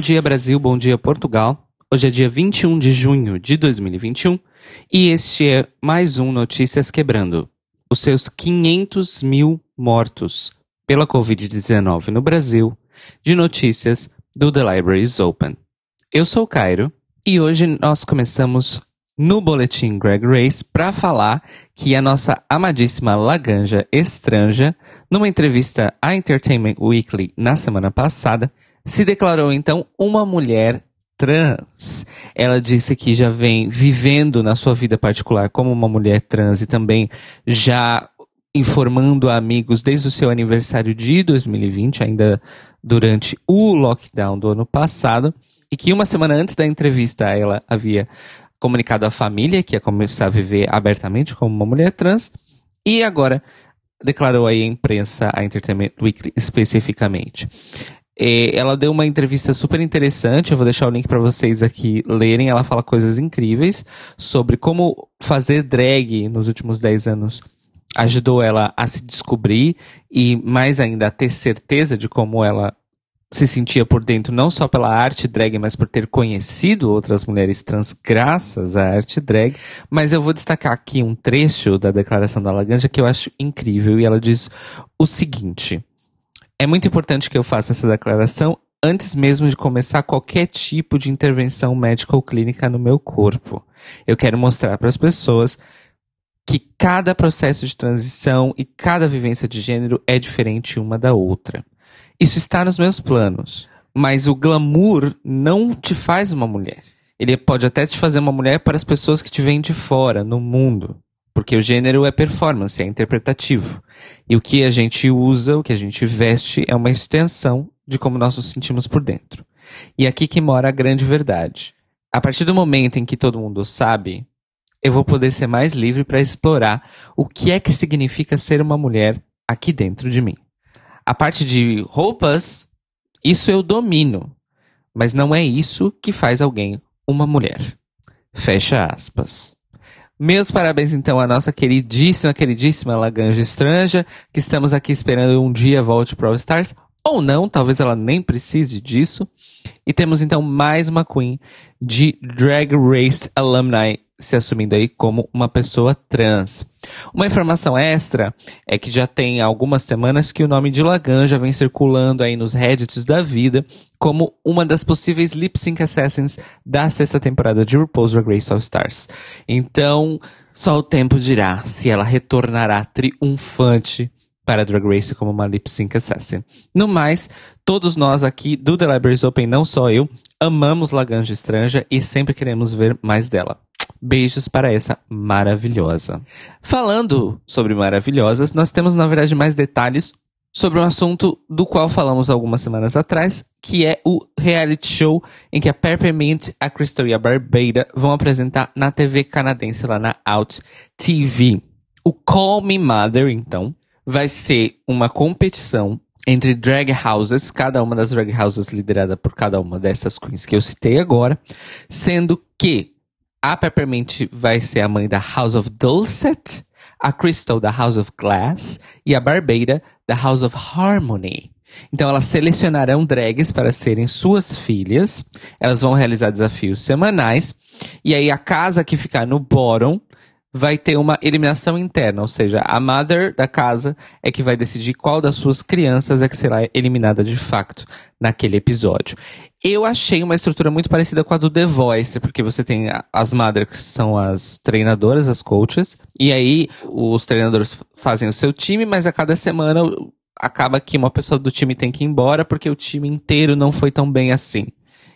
Bom dia Brasil, bom dia Portugal. Hoje é dia 21 de junho de 2021 e este é mais um Notícias Quebrando. Os seus 500 mil mortos pela Covid-19 no Brasil, de notícias do The Library is Open. Eu sou o Cairo e hoje nós começamos no Boletim Greg Race para falar que a nossa amadíssima Laganja Estranja, numa entrevista à Entertainment Weekly na semana passada, se declarou então uma mulher trans. Ela disse que já vem vivendo na sua vida particular como uma mulher trans e também já informando a amigos desde o seu aniversário de 2020, ainda durante o lockdown do ano passado, e que uma semana antes da entrevista ela havia comunicado à família que ia começar a viver abertamente como uma mulher trans, e agora declarou aí à imprensa, a Entertainment Weekly especificamente. É, ela deu uma entrevista super interessante, eu vou deixar o link para vocês aqui lerem. Ela fala coisas incríveis sobre como fazer drag nos últimos 10 anos ajudou ela a se descobrir e mais ainda a ter certeza de como ela se sentia por dentro, não só pela arte drag, mas por ter conhecido outras mulheres trans graças à arte drag. Mas eu vou destacar aqui um trecho da declaração da Laganja que eu acho incrível e ela diz o seguinte. É muito importante que eu faça essa declaração antes mesmo de começar qualquer tipo de intervenção médica ou clínica no meu corpo. Eu quero mostrar para as pessoas que cada processo de transição e cada vivência de gênero é diferente uma da outra. Isso está nos meus planos, mas o glamour não te faz uma mulher. Ele pode até te fazer uma mulher para as pessoas que te vêm de fora, no mundo. Porque o gênero é performance, é interpretativo. E o que a gente usa, o que a gente veste, é uma extensão de como nós nos sentimos por dentro. E aqui que mora a grande verdade. A partir do momento em que todo mundo sabe, eu vou poder ser mais livre para explorar o que é que significa ser uma mulher aqui dentro de mim. A parte de roupas, isso eu domino. Mas não é isso que faz alguém uma mulher. Fecha aspas. Meus parabéns então à nossa queridíssima, queridíssima Laganja Estranja, que estamos aqui esperando um dia volte para All Stars, ou não, talvez ela nem precise disso. E temos então mais uma Queen de Drag Race Alumni se assumindo aí como uma pessoa trans. Uma informação extra é que já tem algumas semanas que o nome de Laganja vem circulando aí nos Reddits da vida como uma das possíveis lip sync assassins da sexta temporada de RuPaul's Drag Race All Stars. Então, só o tempo dirá se ela retornará triunfante para Drag Race como uma lip sync assassin. No mais, todos nós aqui do The Libraries Open, não só eu, amamos Laganja Estranja e sempre queremos ver mais dela. Beijos para essa maravilhosa. Falando sobre maravilhosas, nós temos na verdade mais detalhes sobre um assunto do qual falamos algumas semanas atrás, que é o reality show em que a Peppermint, a Crystal e a Barbada vão apresentar na TV canadense lá na Out TV. O Call Me Mother, então, vai ser uma competição entre drag houses, cada uma das drag houses liderada por cada uma dessas queens que eu citei agora, sendo que a Peppermint vai ser a mãe da House of Dulcet, a Crystal da House of Glass e a Barbada da House of Harmony. Então elas selecionarão drags para serem suas filhas. Elas vão realizar desafios semanais. E aí a casa que ficar no bottom vai ter uma eliminação interna, ou seja, a mother da casa é que vai decidir qual das suas crianças é que será eliminada de facto naquele episódio. Eu achei uma estrutura muito parecida com a do The Voice, porque você tem as mothers que são as treinadoras, as coaches, e aí os treinadores fazem o seu time, mas a cada semana acaba que uma pessoa do time tem que ir embora porque o time inteiro não foi tão bem assim.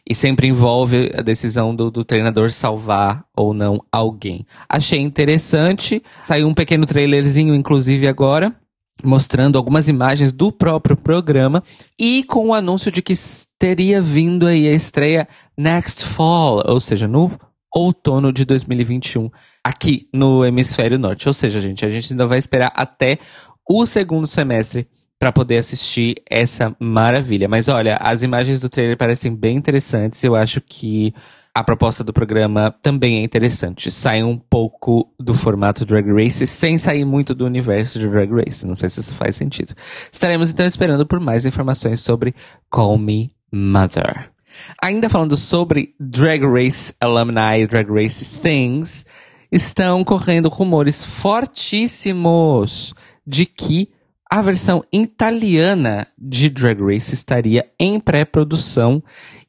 E sempre envolve a decisão do, do, treinador salvar ou não alguém. Achei interessante. Saiu um pequeno trailerzinho, inclusive, agora mostrando algumas imagens do próprio programa e com o anúncio de que teria vindo aí a estreia Next Fall, ou seja, no outono de 2021, aqui no hemisfério norte. Ou seja, gente, a gente ainda vai esperar até o segundo semestre para poder assistir essa maravilha. Mas olha, as imagens do trailer parecem bem interessantes. Eu acho que a proposta do programa também é interessante. Sai um pouco do formato Drag Race, sem sair muito do universo de Drag Race. Não sei se isso faz sentido. Estaremos então esperando por mais informações sobre Call Me Mother. Ainda falando sobre Drag Race Alumni, Drag Race Things, estão correndo rumores fortíssimos de que a versão italiana de Drag Race estaria em pré-produção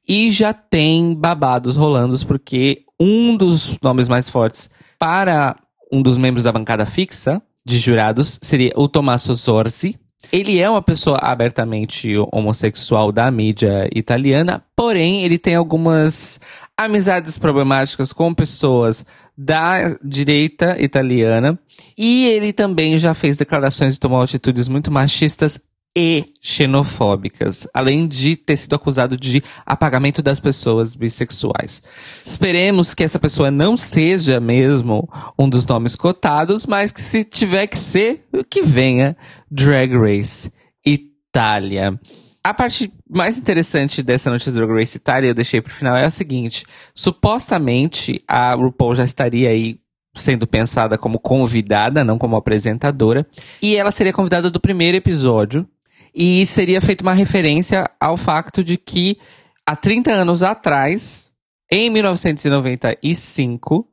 e já tem babados rolando porque um dos nomes mais fortes para um dos membros da bancada fixa de jurados seria o Tommaso Zorzi, ele é uma pessoa abertamente homossexual da mídia italiana, porém ele tem algumas amizades problemáticas com pessoas da direita italiana. E ele também já fez declarações e tomou atitudes muito machistas e xenofóbicas, além de ter sido acusado de apagamento das pessoas bissexuais. Esperemos que essa pessoa não seja mesmo um dos nomes cotados, mas que se tiver que ser, que venha Drag Race Itália. A parte mais interessante dessa notícia do Drag Race Itália, eu deixei pro final, é a seguinte. Supostamente, a RuPaul já estaria aí sendo pensada como convidada, não como apresentadora. E ela seria convidada do primeiro episódio, e seria feita uma referência ao fato de que há 30 anos atrás, em 1995,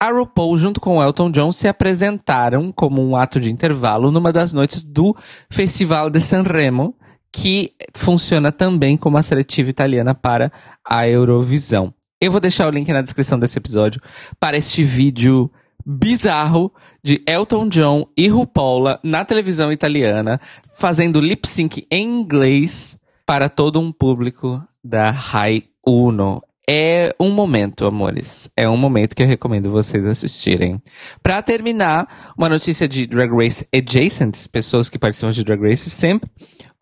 a RuPaul junto com Elton John se apresentaram como um ato de intervalo numa das noites do Festival de Sanremo, que funciona também como a seletiva italiana para a Eurovisão. Eu vou deixar o link na descrição desse episódio para este vídeo bizarro de Elton John e RuPaula na televisão italiana, fazendo lip sync em inglês para todo um público da Rai Uno. É um momento, amores. É um momento que eu recomendo vocês assistirem. Para terminar, uma notícia de Drag Race Adjacent, pessoas que participam de Drag Race sempre.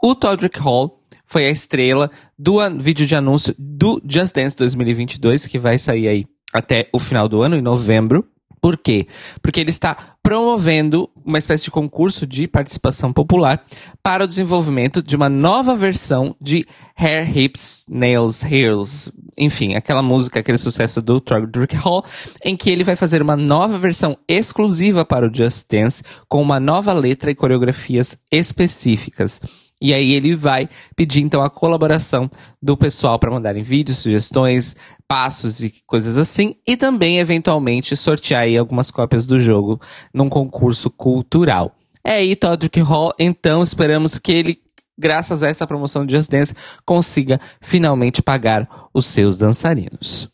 O Todrick Hall foi a estrela do vídeo de anúncio do Just Dance 2022, que vai sair aí até o final do ano, em novembro. Por quê? Porque ele está promovendo uma espécie de concurso de participação popular para o desenvolvimento de uma nova versão de Hair, Hips, Nails, Hairs, enfim, aquela música, aquele sucesso do Drake Hall, em que ele vai fazer uma nova versão exclusiva para o Just Dance, com uma nova letra e coreografias específicas. E aí ele vai pedir então a colaboração do pessoal para mandarem vídeos, sugestões, passos e coisas assim, e também eventualmente sortear aí algumas cópias do jogo num concurso cultural. É aí Todrick Hall, então esperamos que ele, graças a essa promoção de Just Dance, consiga finalmente pagar os seus dançarinos.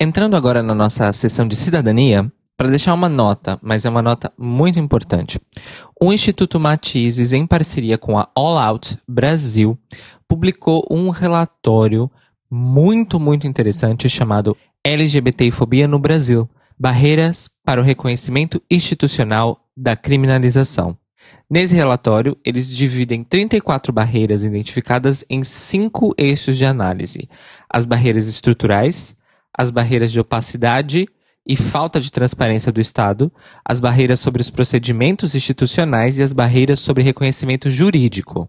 Entrando agora na nossa sessão de cidadania, para deixar uma nota, mas é uma nota muito importante. O Instituto Matizes, em parceria com a All Out Brasil, publicou um relatório muito, muito interessante chamado LGBTfobia no Brasil: Barreiras para o reconhecimento institucional da criminalização. Nesse relatório, eles dividem 34 barreiras identificadas em cinco eixos de análise: as barreiras estruturais, as barreiras de opacidade e falta de transparência do Estado, as barreiras sobre os procedimentos institucionais e as barreiras sobre reconhecimento jurídico.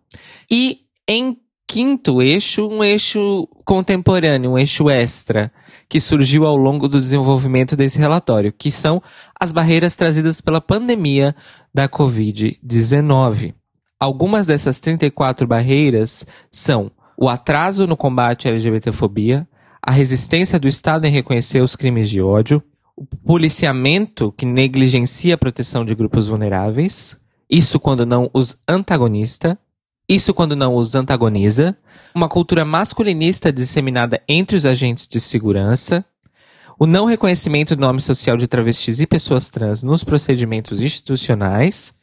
E em quinto eixo, um eixo contemporâneo, um eixo extra, que surgiu ao longo do desenvolvimento desse relatório, que são as barreiras trazidas pela pandemia da Covid-19. Algumas dessas 34 barreiras são o atraso no combate à LGBTfobia, a resistência do Estado em reconhecer os crimes de ódio, o policiamento que negligencia a proteção de grupos vulneráveis, isso quando não os antagonista, isso quando não os antagoniza, uma cultura masculinista disseminada entre os agentes de segurança, o não reconhecimento do nome social de travestis e pessoas trans nos procedimentos institucionais,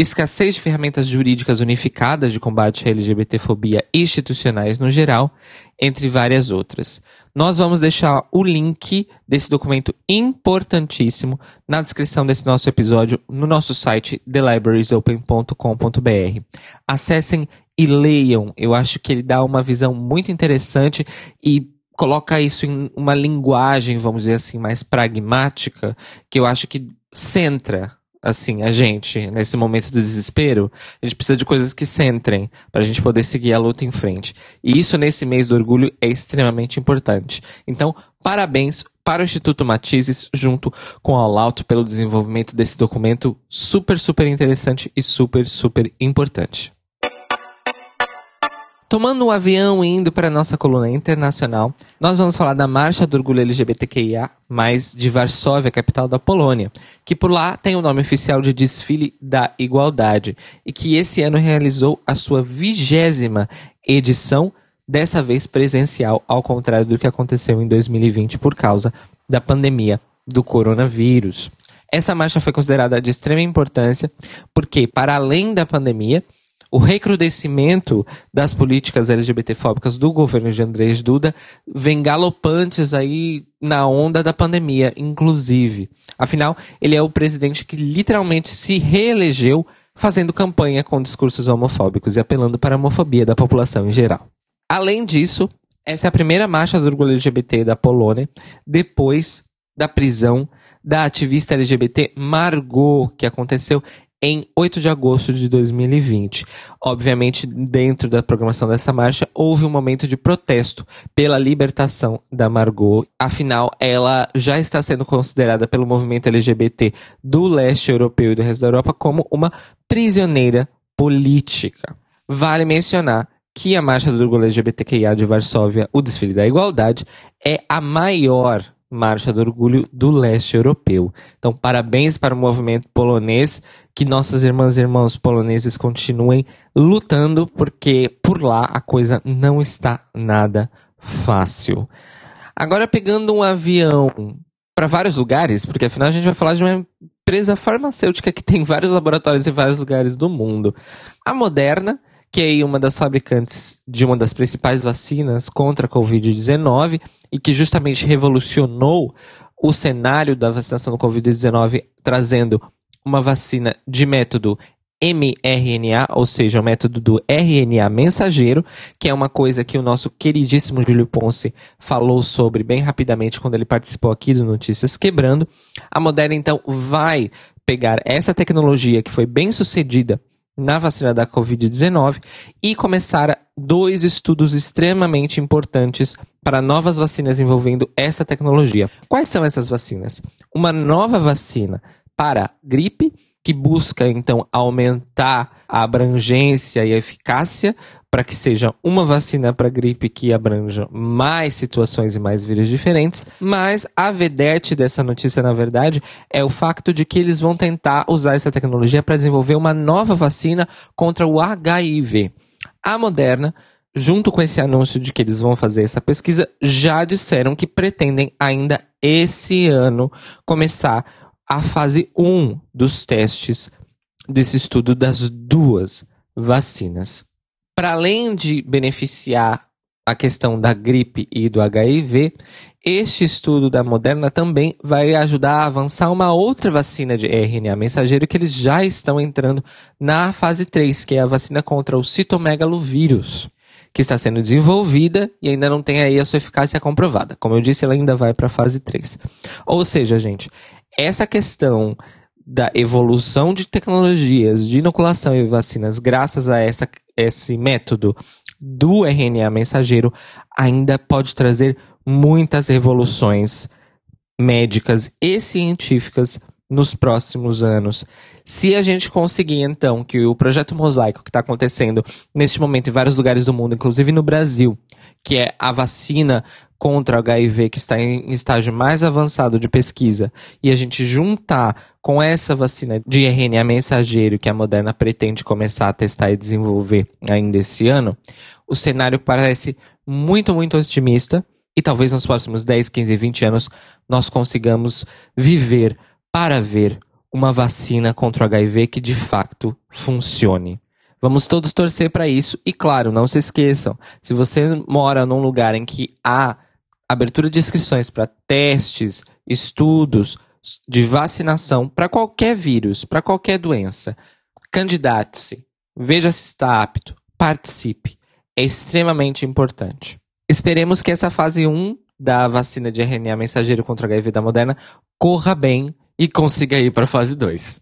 escassez de ferramentas jurídicas unificadas de combate à LGBTfobia institucionais no geral, entre várias outras. Nós vamos deixar o link desse documento importantíssimo na descrição desse nosso episódio no nosso site thelibrariesopen.com.br. Acessem e leiam. Eu acho que ele dá uma visão muito interessante e coloca isso em uma linguagem, vamos dizer assim, mais pragmática, que eu acho que centra assim, a gente, nesse momento do desespero, a gente precisa de coisas que centrem para a gente poder seguir a luta em frente. E isso nesse mês do orgulho é extremamente importante. Então, parabéns para o Instituto Matizes junto com a Alauto pelo desenvolvimento desse documento super, super interessante e super, super importante. Tomando um avião e indo para nossa coluna internacional, nós vamos falar da Marcha do Orgulho LGBTQIA, mais de Varsóvia, capital da Polônia, que por lá tem o nome oficial de Desfile da Igualdade, e que esse ano realizou a sua vigésima edição, dessa vez presencial, ao contrário do que aconteceu em 2020 por causa da pandemia do coronavírus. Essa marcha foi considerada de extrema importância porque, para além da pandemia, o recrudescimento das políticas LGBTfóbicas do governo de Andrés Duda vem galopantes aí na onda da pandemia, inclusive. Afinal, ele é o presidente que literalmente se reelegeu fazendo campanha com discursos homofóbicos e apelando para a homofobia da população em geral. Além disso, essa é a primeira marcha do orgulho LGBT da Polônia depois da prisão da ativista LGBT Margot, que aconteceu em 8 de agosto de 2020. Obviamente, dentro da programação dessa marcha, houve um momento de protesto pela libertação da Margot. Afinal, ela já está sendo considerada pelo movimento LGBT do leste europeu e do resto da Europa como uma prisioneira política. Vale mencionar que a Marcha do Orgulho LGBTQIA de Varsóvia, o Desfile da Igualdade, é a maior Marcha do Orgulho do Leste Europeu. Então, parabéns para o movimento polonês, que nossas irmãs e irmãos poloneses continuem lutando, porque por lá a coisa não está nada fácil. Agora, pegando um avião para vários lugares, porque afinal a gente vai falar de uma empresa farmacêutica que tem vários laboratórios em vários lugares do mundo. A Moderna que é uma das fabricantes de uma das principais vacinas contra a Covid-19 e que justamente revolucionou o cenário da vacinação do Covid-19, trazendo uma vacina de método mRNA, ou seja, o método do RNA mensageiro, que é uma coisa que o nosso queridíssimo Júlio Ponce falou sobre bem rapidamente quando ele participou aqui do Notícias Quebrando. A Moderna, então, vai pegar essa tecnologia que foi bem sucedida na vacina da Covid-19 e começar dois estudos extremamente importantes para novas vacinas envolvendo essa tecnologia. Quais são essas vacinas? Uma nova vacina para gripe, que busca então aumentar a abrangência e a eficácia para que seja uma vacina para gripe que abranja mais situações e mais vírus diferentes, mas a vedete dessa notícia, na verdade, é o facto de que eles vão tentar usar essa tecnologia para desenvolver uma nova vacina contra o HIV. A Moderna, junto com esse anúncio de que eles vão fazer essa pesquisa, já disseram que pretendem ainda esse ano começar a fase 1 dos testes desse estudo das duas vacinas para além de beneficiar a questão da gripe e do HIV, este estudo da Moderna também vai ajudar a avançar uma outra vacina de RNA mensageiro que eles já estão entrando na fase 3, que é a vacina contra o citomegalovírus, que está sendo desenvolvida e ainda não tem aí a sua eficácia comprovada. Como eu disse, ela ainda vai para a fase 3. Ou seja, gente, essa questão da evolução de tecnologias de inoculação e vacinas graças a essa esse método do RNA mensageiro ainda pode trazer muitas revoluções médicas e científicas nos próximos anos. Se a gente conseguir, então, que o projeto Mosaico, que está acontecendo neste momento em vários lugares do mundo, inclusive no Brasil, que é a vacina contra HIV que está em estágio mais avançado de pesquisa, e a gente juntar com essa vacina de RNA mensageiro que a Moderna pretende começar a testar e desenvolver ainda esse ano, o cenário parece muito, muito otimista e talvez nos próximos 10, 15, 20 anos nós consigamos viver para ver uma vacina contra o HIV que de fato funcione. Vamos todos torcer para isso e, claro, não se esqueçam: se você mora num lugar em que há abertura de inscrições para testes, estudos de vacinação para qualquer vírus, para qualquer doença. Candidate-se, veja se está apto, participe. É extremamente importante. Esperemos que essa fase 1 da vacina de RNA mensageiro contra HIV da Moderna corra bem e consiga ir para a fase 2.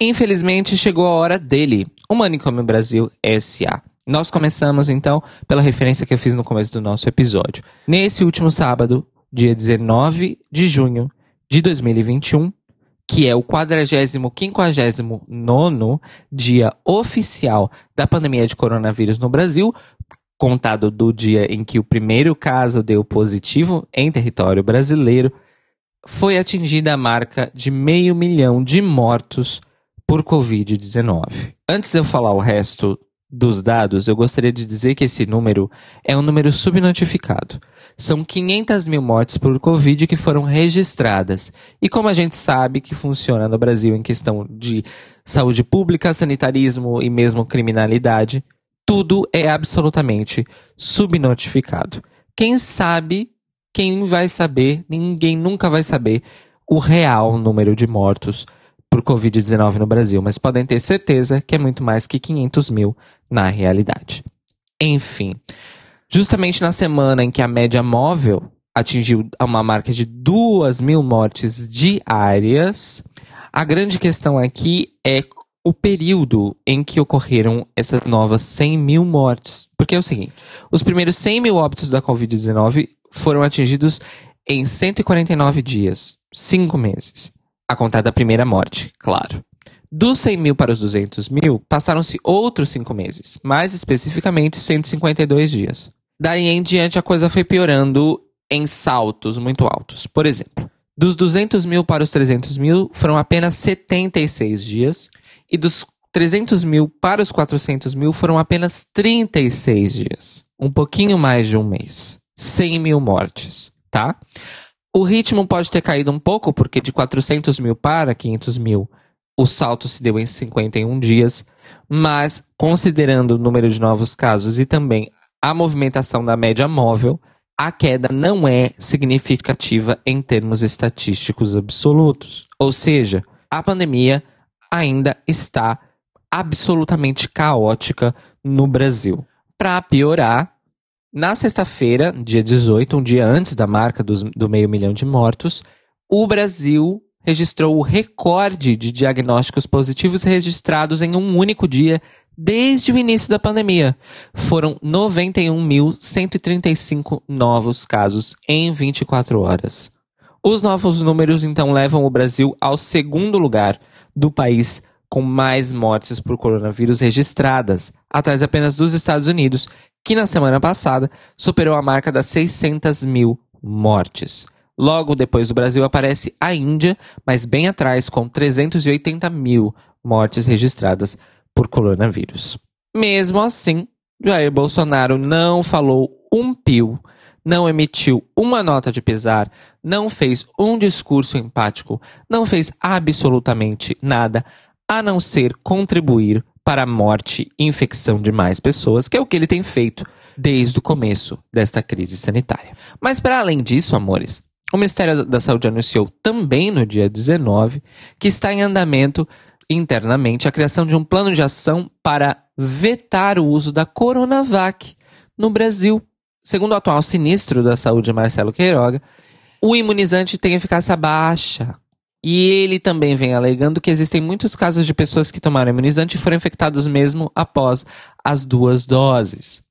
Infelizmente, chegou a hora dele, o Manicômio Brasil SA. Nós começamos então pela referência que eu fiz no começo do nosso episódio. Nesse último sábado, dia 19 de junho de 2021, que é o 459 dia oficial da pandemia de coronavírus no Brasil, contado do dia em que o primeiro caso deu positivo em território brasileiro, foi atingida a marca de meio milhão de mortos por Covid-19. Antes de eu falar o resto dos dados, eu gostaria de dizer que esse número é um número subnotificado. São 500 mil mortes por Covid que foram registradas. E como a gente sabe que funciona no Brasil em questão de saúde pública, sanitarismo e mesmo criminalidade, tudo é absolutamente subnotificado. Quem sabe, quem vai saber, ninguém nunca vai saber o real número de mortos por Covid-19 no Brasil, mas podem ter certeza que é muito mais que 500 mil na realidade. Enfim, justamente na semana em que a média móvel atingiu uma marca de 2 mil mortes diárias, a grande questão aqui é o período em que ocorreram essas novas 100 mil mortes. Porque é o seguinte: os primeiros 100 mil óbitos da Covid-19 foram atingidos em 149 dias, 5 meses a contar da primeira morte, claro. Dos 100 mil para os 200 mil, passaram-se outros cinco meses, mais especificamente 152 dias. Daí em diante a coisa foi piorando em saltos muito altos. Por exemplo, dos 200 mil para os 300 mil foram apenas 76 dias, e dos 300 mil para os 400 mil foram apenas 36 dias. Um pouquinho mais de um mês. 100 mil mortes, tá? O ritmo pode ter caído um pouco, porque de 400 mil para 500 mil, o salto se deu em 51 dias, mas considerando o número de novos casos e também a movimentação da média móvel, a queda não é significativa em termos estatísticos absolutos. Ou seja, a pandemia ainda está absolutamente caótica no Brasil. Para piorar, na sexta-feira, dia 18, um dia antes da marca dos, do meio milhão de mortos, o Brasil registrou o recorde de diagnósticos positivos registrados em um único dia desde o início da pandemia. Foram 91.135 novos casos em 24 horas. Os novos números então levam o Brasil ao segundo lugar do país com mais mortes por coronavírus registradas, atrás apenas dos Estados Unidos, que na semana passada superou a marca das 600 mil mortes. Logo depois do Brasil aparece a Índia, mas bem atrás, com 380 mil mortes registradas por coronavírus. Mesmo assim, Jair Bolsonaro não falou um pio, não emitiu uma nota de pesar, não fez um discurso empático, não fez absolutamente nada a não ser contribuir para a morte e infecção de mais pessoas, que é o que ele tem feito desde o começo desta crise sanitária. Mas para além disso, amores, o Ministério da Saúde anunciou também no dia 19 que está em andamento internamente a criação de um plano de ação para vetar o uso da Coronavac no Brasil. Segundo o atual sinistro da Saúde, Marcelo Queiroga, o imunizante tem eficácia baixa, e ele também vem alegando que existem muitos casos de pessoas que tomaram imunizante e foram infectados mesmo após as duas doses.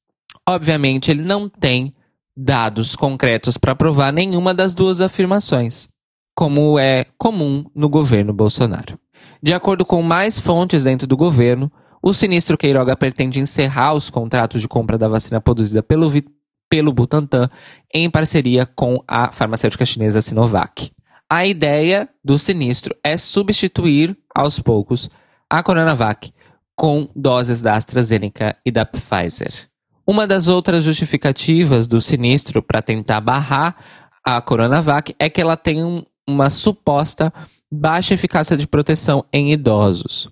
Obviamente, ele não tem dados concretos para provar nenhuma das duas afirmações, como é comum no governo Bolsonaro. De acordo com mais fontes dentro do governo, o sinistro Queiroga pretende encerrar os contratos de compra da vacina produzida pelo, pelo Butantan em parceria com a farmacêutica chinesa Sinovac. A ideia do sinistro é substituir, aos poucos, a Coronavac com doses da AstraZeneca e da Pfizer. Uma das outras justificativas do sinistro para tentar barrar a Coronavac é que ela tem um, uma suposta baixa eficácia de proteção em idosos.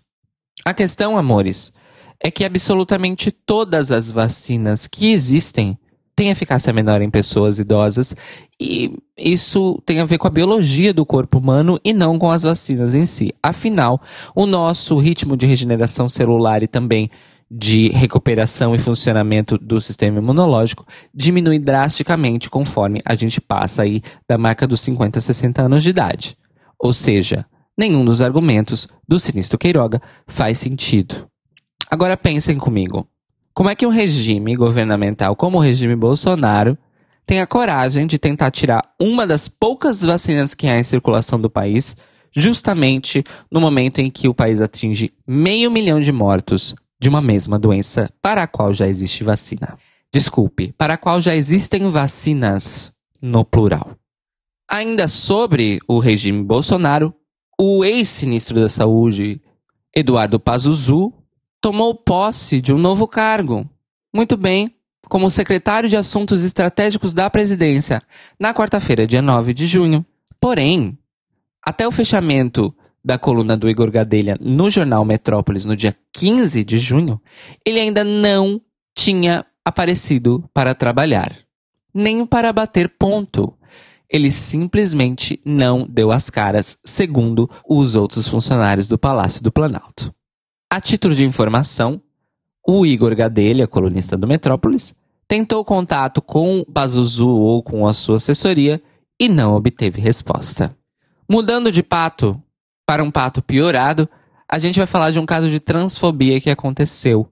A questão, amores, é que absolutamente todas as vacinas que existem tem eficácia menor em pessoas idosas e isso tem a ver com a biologia do corpo humano e não com as vacinas em si. Afinal, o nosso ritmo de regeneração celular e também de recuperação e funcionamento do sistema imunológico diminui drasticamente conforme a gente passa aí da marca dos 50, 60 anos de idade. Ou seja, nenhum dos argumentos do sinistro Queiroga faz sentido. Agora pensem comigo. Como é que um regime governamental como o regime Bolsonaro tem a coragem de tentar tirar uma das poucas vacinas que há em circulação do país, justamente no momento em que o país atinge meio milhão de mortos de uma mesma doença para a qual já existe vacina. Desculpe, para a qual já existem vacinas no plural. Ainda sobre o regime Bolsonaro, o ex-ministro da Saúde, Eduardo Pazuzu, tomou posse de um novo cargo. Muito bem, como secretário de Assuntos Estratégicos da Presidência, na quarta-feira, dia 9 de junho. Porém, até o fechamento da coluna do Igor Gadelha no jornal Metrópolis no dia 15 de junho, ele ainda não tinha aparecido para trabalhar, nem para bater ponto. Ele simplesmente não deu as caras, segundo os outros funcionários do Palácio do Planalto. A título de informação, o Igor Gadelha, colunista do Metrópolis, tentou contato com Pazuzu ou com a sua assessoria e não obteve resposta. Mudando de pato para um pato piorado, a gente vai falar de um caso de transfobia que aconteceu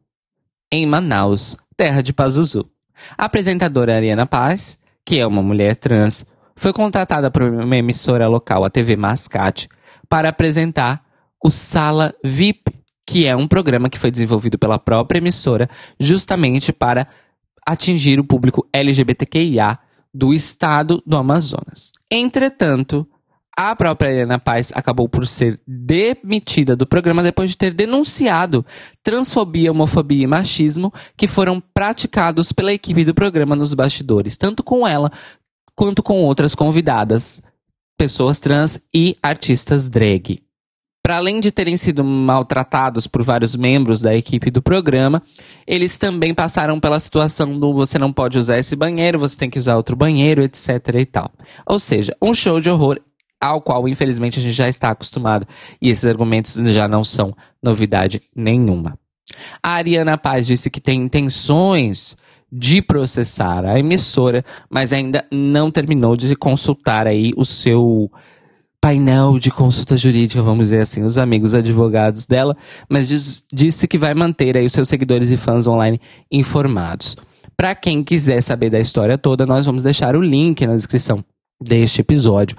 em Manaus, terra de Pazuzu. A apresentadora Ariana Paz, que é uma mulher trans, foi contratada por uma emissora local, a TV Mascate, para apresentar o Sala VIP, que é um programa que foi desenvolvido pela própria emissora justamente para atingir o público LGBTQIA do estado do Amazonas. Entretanto, a própria Helena Paz acabou por ser demitida do programa depois de ter denunciado transfobia, homofobia e machismo que foram praticados pela equipe do programa nos bastidores, tanto com ela quanto com outras convidadas, pessoas trans e artistas drag. Para além de terem sido maltratados por vários membros da equipe do programa, eles também passaram pela situação do você não pode usar esse banheiro, você tem que usar outro banheiro, etc e tal. Ou seja, um show de horror ao qual infelizmente a gente já está acostumado e esses argumentos já não são novidade nenhuma. A Ariana Paz disse que tem intenções de processar a emissora, mas ainda não terminou de consultar aí o seu painel de consulta jurídica, vamos dizer assim, os amigos advogados dela, mas diz, disse que vai manter aí os seus seguidores e fãs online informados. Para quem quiser saber da história toda, nós vamos deixar o link na descrição deste episódio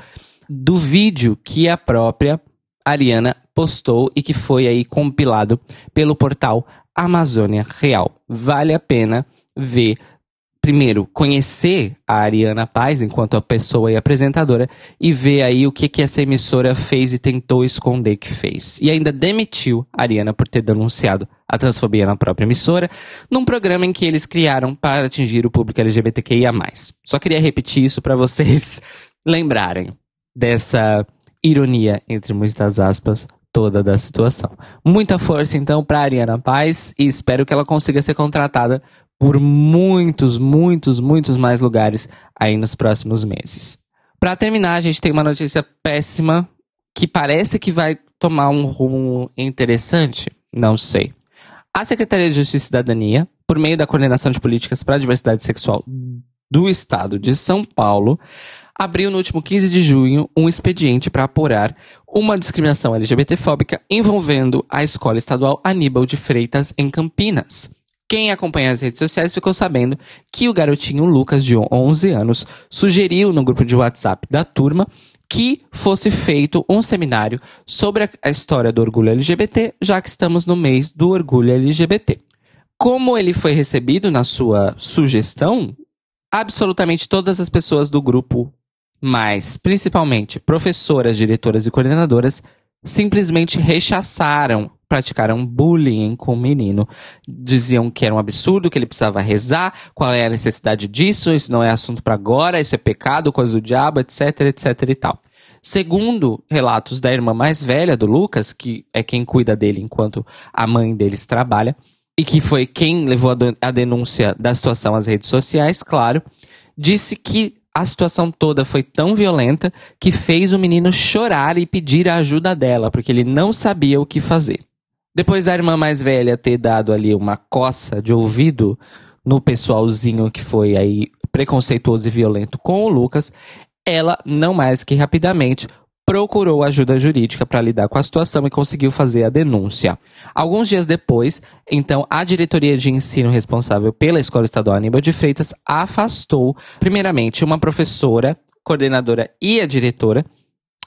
do vídeo que a própria Ariana postou e que foi aí compilado pelo portal Amazônia Real. Vale a pena ver primeiro, conhecer a Ariana Paz enquanto a pessoa e apresentadora e ver aí o que, que essa emissora fez e tentou esconder que fez. E ainda demitiu a Ariana por ter denunciado a transfobia na própria emissora, num programa em que eles criaram para atingir o público LGBTQIA+. Só queria repetir isso para vocês lembrarem dessa ironia, entre muitas aspas, toda da situação. Muita força então para Ariana Paz e espero que ela consiga ser contratada por muitos, muitos, muitos mais lugares aí nos próximos meses. Para terminar, a gente tem uma notícia péssima que parece que vai tomar um rumo interessante, não sei. A Secretaria de Justiça e Cidadania, por meio da Coordenação de Políticas para a Diversidade Sexual do Estado de São Paulo, abriu no último 15 de junho um expediente para apurar uma discriminação LGBTfóbica envolvendo a Escola Estadual Aníbal de Freitas em Campinas. Quem acompanha as redes sociais ficou sabendo que o garotinho Lucas, de 11 anos, sugeriu no grupo de WhatsApp da turma que fosse feito um seminário sobre a história do orgulho LGBT, já que estamos no mês do orgulho LGBT. Como ele foi recebido na sua sugestão, absolutamente todas as pessoas do grupo, mas principalmente professoras, diretoras e coordenadoras, simplesmente rechaçaram praticaram bullying com o menino. Diziam que era um absurdo, que ele precisava rezar, qual é a necessidade disso, isso não é assunto para agora, isso é pecado, coisa do diabo, etc, etc e tal. Segundo relatos da irmã mais velha do Lucas, que é quem cuida dele enquanto a mãe deles trabalha, e que foi quem levou a denúncia da situação às redes sociais, claro, disse que a situação toda foi tão violenta que fez o menino chorar e pedir a ajuda dela, porque ele não sabia o que fazer. Depois da irmã mais velha ter dado ali uma coça de ouvido no pessoalzinho que foi aí preconceituoso e violento com o Lucas, ela, não mais que rapidamente, procurou ajuda jurídica para lidar com a situação e conseguiu fazer a denúncia. Alguns dias depois, então, a diretoria de ensino responsável pela Escola Estadual Aníbal de Freitas afastou, primeiramente, uma professora, coordenadora e a diretora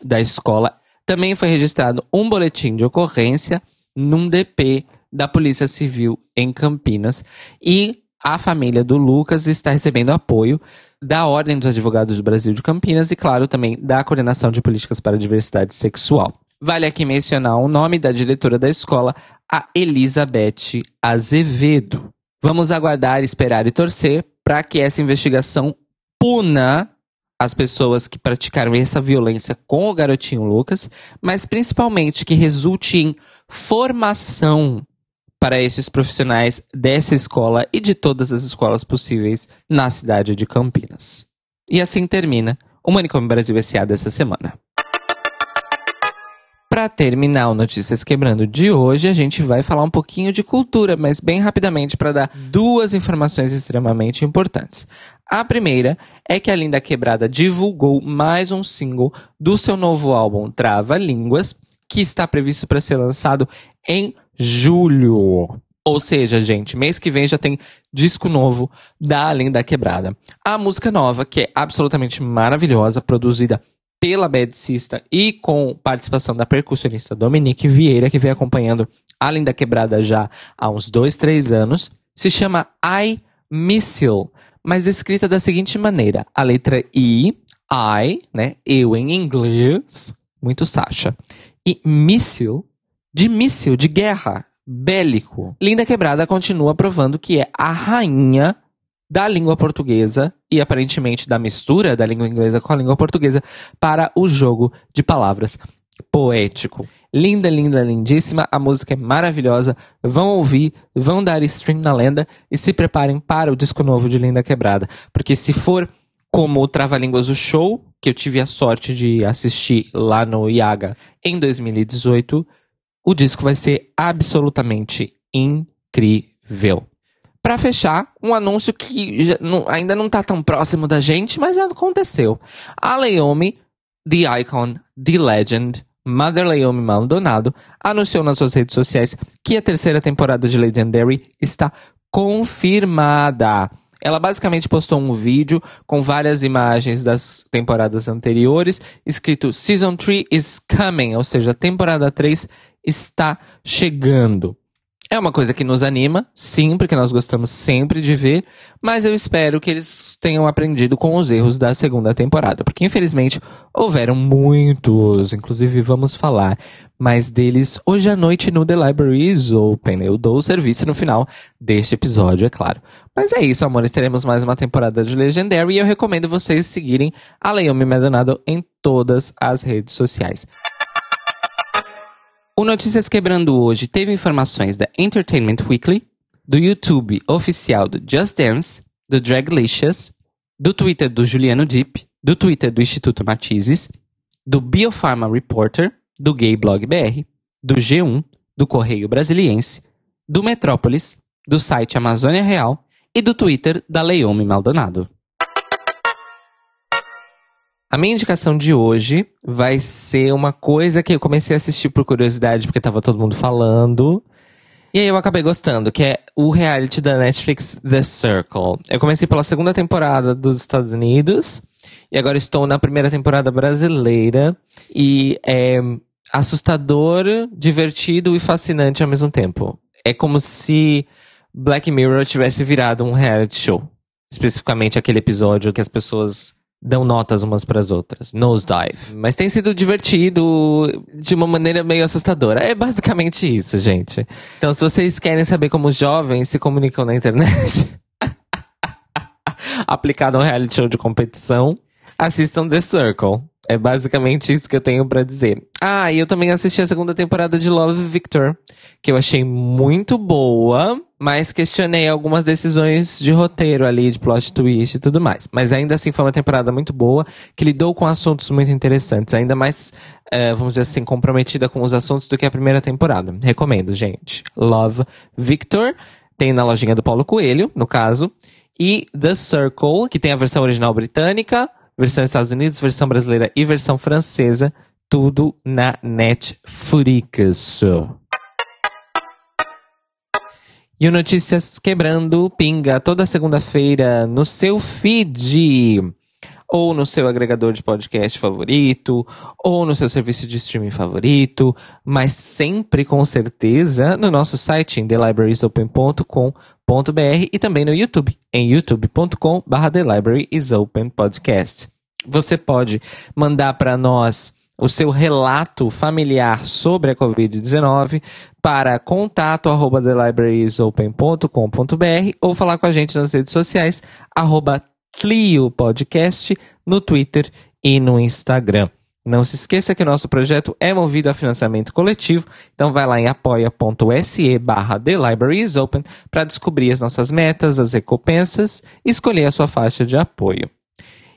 da escola também foi registrado um boletim de ocorrência num DP da Polícia Civil em Campinas e a família do Lucas está recebendo apoio da Ordem dos Advogados do Brasil de Campinas e, claro, também da Coordenação de Políticas para a Diversidade Sexual. Vale aqui mencionar o nome da diretora da escola, a Elizabeth Azevedo. Vamos aguardar, esperar e torcer para que essa investigação puna as pessoas que praticaram essa violência com o garotinho Lucas, mas principalmente que resulte em formação para esses profissionais dessa escola e de todas as escolas possíveis na cidade de Campinas. E assim termina o Manicômio Brasil S.A. dessa semana. Para terminar o Notícias Quebrando de hoje, a gente vai falar um pouquinho de cultura, mas bem rapidamente para dar duas informações extremamente importantes. A primeira é que a Linda Quebrada divulgou mais um single do seu novo álbum Trava Línguas, que está previsto para ser lançado em julho. Ou seja, gente, mês que vem já tem disco novo da Linda Quebrada. A música nova, que é absolutamente maravilhosa, produzida pela Bedcista e com participação da percussionista Dominique Vieira, que vem acompanhando a Linda Quebrada já há uns dois, três anos. Se chama I Missile, mas escrita da seguinte maneira: a letra I, I, né? Eu em inglês, muito Sasha. E missile, de míssil, de guerra, bélico. Linda Quebrada continua provando que é a rainha da língua portuguesa e aparentemente da mistura da língua inglesa com a língua portuguesa para o jogo de palavras poético. Linda, linda, lindíssima. A música é maravilhosa. Vão ouvir, vão dar stream na lenda e se preparem para o disco novo de Linda Quebrada. Porque se for como o Trava-Línguas o show, que eu tive a sorte de assistir lá no Iaga em 2018, o disco vai ser absolutamente incrível. Para fechar, um anúncio que já, não, ainda não tá tão próximo da gente, mas aconteceu. A Leomi, The Icon, The Legend, Mother Leomi Maldonado, anunciou nas suas redes sociais que a terceira temporada de Legendary está confirmada. Ela basicamente postou um vídeo com várias imagens das temporadas anteriores, escrito Season 3 is coming, ou seja, a temporada 3 está chegando. É uma coisa que nos anima, sim, porque nós gostamos sempre de ver, mas eu espero que eles tenham aprendido com os erros da segunda temporada, porque infelizmente houveram muitos, inclusive vamos falar mais deles hoje à noite no The Libraries Open. Eu dou o serviço no final deste episódio, é claro. Mas é isso, amores, teremos mais uma temporada de Legendary e eu recomendo vocês seguirem a Leomi Maldonado em todas as redes sociais. O Notícias Quebrando hoje teve informações da Entertainment Weekly, do YouTube oficial do Just Dance, do Draglicious, do Twitter do Juliano Deep, do Twitter do Instituto Matizes, do Biopharma Reporter, do Gay Blog BR, do G1, do Correio Brasiliense, do Metrópolis, do site Amazônia Real e do Twitter da Leome Maldonado. A minha indicação de hoje vai ser uma coisa que eu comecei a assistir por curiosidade, porque tava todo mundo falando. E aí eu acabei gostando, que é o reality da Netflix The Circle. Eu comecei pela segunda temporada dos Estados Unidos. E agora estou na primeira temporada brasileira. E é assustador, divertido e fascinante ao mesmo tempo. É como se Black Mirror tivesse virado um reality show. Especificamente aquele episódio que as pessoas dão notas umas para as outras. Nosedive. Mas tem sido divertido de uma maneira meio assustadora. É basicamente isso, gente. Então, se vocês querem saber como jovens se comunicam na internet, aplicado a um reality show de competição, assistam The Circle. É basicamente isso que eu tenho para dizer. Ah, e eu também assisti a segunda temporada de Love Victor, que eu achei muito boa, mas questionei algumas decisões de roteiro ali, de plot twist e tudo mais. Mas ainda assim foi uma temporada muito boa, que lidou com assuntos muito interessantes, ainda mais, é, vamos dizer assim, comprometida com os assuntos do que a primeira temporada. Recomendo, gente. Love Victor, tem na lojinha do Paulo Coelho, no caso, e The Circle, que tem a versão original britânica, versão Estados Unidos, versão brasileira e versão francesa, tudo na Netflix. E o Notícias Quebrando pinga toda segunda-feira no seu feed. ou no seu agregador de podcast favorito, ou no seu serviço de streaming favorito, mas sempre com certeza no nosso site em e também no YouTube, em youtube.com.br thelibrariesopenpodcast. Você pode mandar para nós o seu relato familiar sobre a Covid-19 para contato arroba thelibrariesopen.com.br ou falar com a gente nas redes sociais arroba Clio Podcast no Twitter e no Instagram. Não se esqueça que o nosso projeto é movido a financiamento coletivo, então vai lá em apoia.se barra para descobrir as nossas metas, as recompensas e escolher a sua faixa de apoio.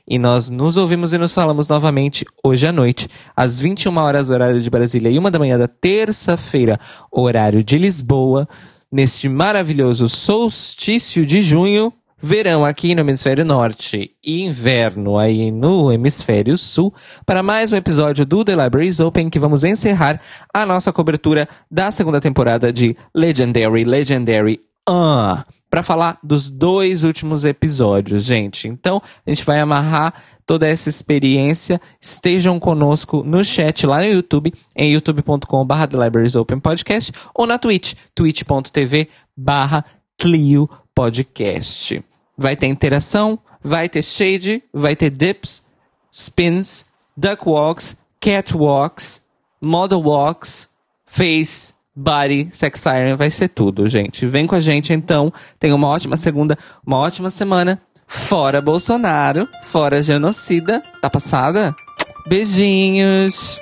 E nós nos ouvimos e nos falamos novamente hoje à noite, às 21 horas, horário de Brasília, e uma da manhã da terça-feira, horário de Lisboa, neste maravilhoso solstício de junho, verão aqui no hemisfério norte e inverno aí no hemisfério sul, para mais um episódio do The Libraries Open que vamos encerrar a nossa cobertura da segunda temporada de Legendary Legendary uh, para falar dos dois últimos episódios, gente. Então, a gente vai amarrar toda essa experiência. Estejam conosco no chat lá no YouTube, em youtube.com.br The Libraries Open Podcast, ou na Twitch, twitch.tv barra Clio Podcast. Vai ter interação, vai ter shade, vai ter dips, spins, duck walks, cat walks, model walks, face, Body, Sex Siren, vai ser tudo, gente. Vem com a gente então. Tenha uma ótima segunda, uma ótima semana. Fora Bolsonaro, fora genocida. Tá passada? Beijinhos.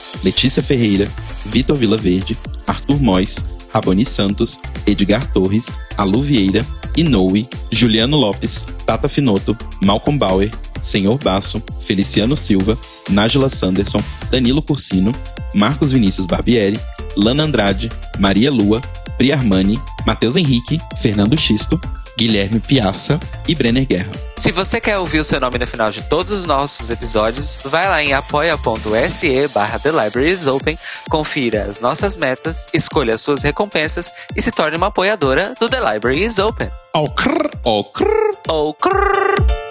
Letícia Ferreira, Vitor Vilaverde, Arthur Mois, Raboni Santos, Edgar Torres, Alu Vieira, Inoue, Juliano Lopes, Tata Finoto, Malcolm Bauer, Senhor Basso, Feliciano Silva, Nájila Sanderson, Danilo Cursino, Marcos Vinícius Barbieri, Lana Andrade, Maria Lua, Pri Armani, Matheus Henrique, Fernando Xisto, Guilherme Piaça e Brenner Guerra. Se você quer ouvir o seu nome no final de todos os nossos episódios, vai lá em apoia.se barra The Libraries Open, confira as nossas metas, escolha as suas recompensas e se torne uma apoiadora do The Library is Open. Oh, crrr, oh, crrr. Oh, crrr.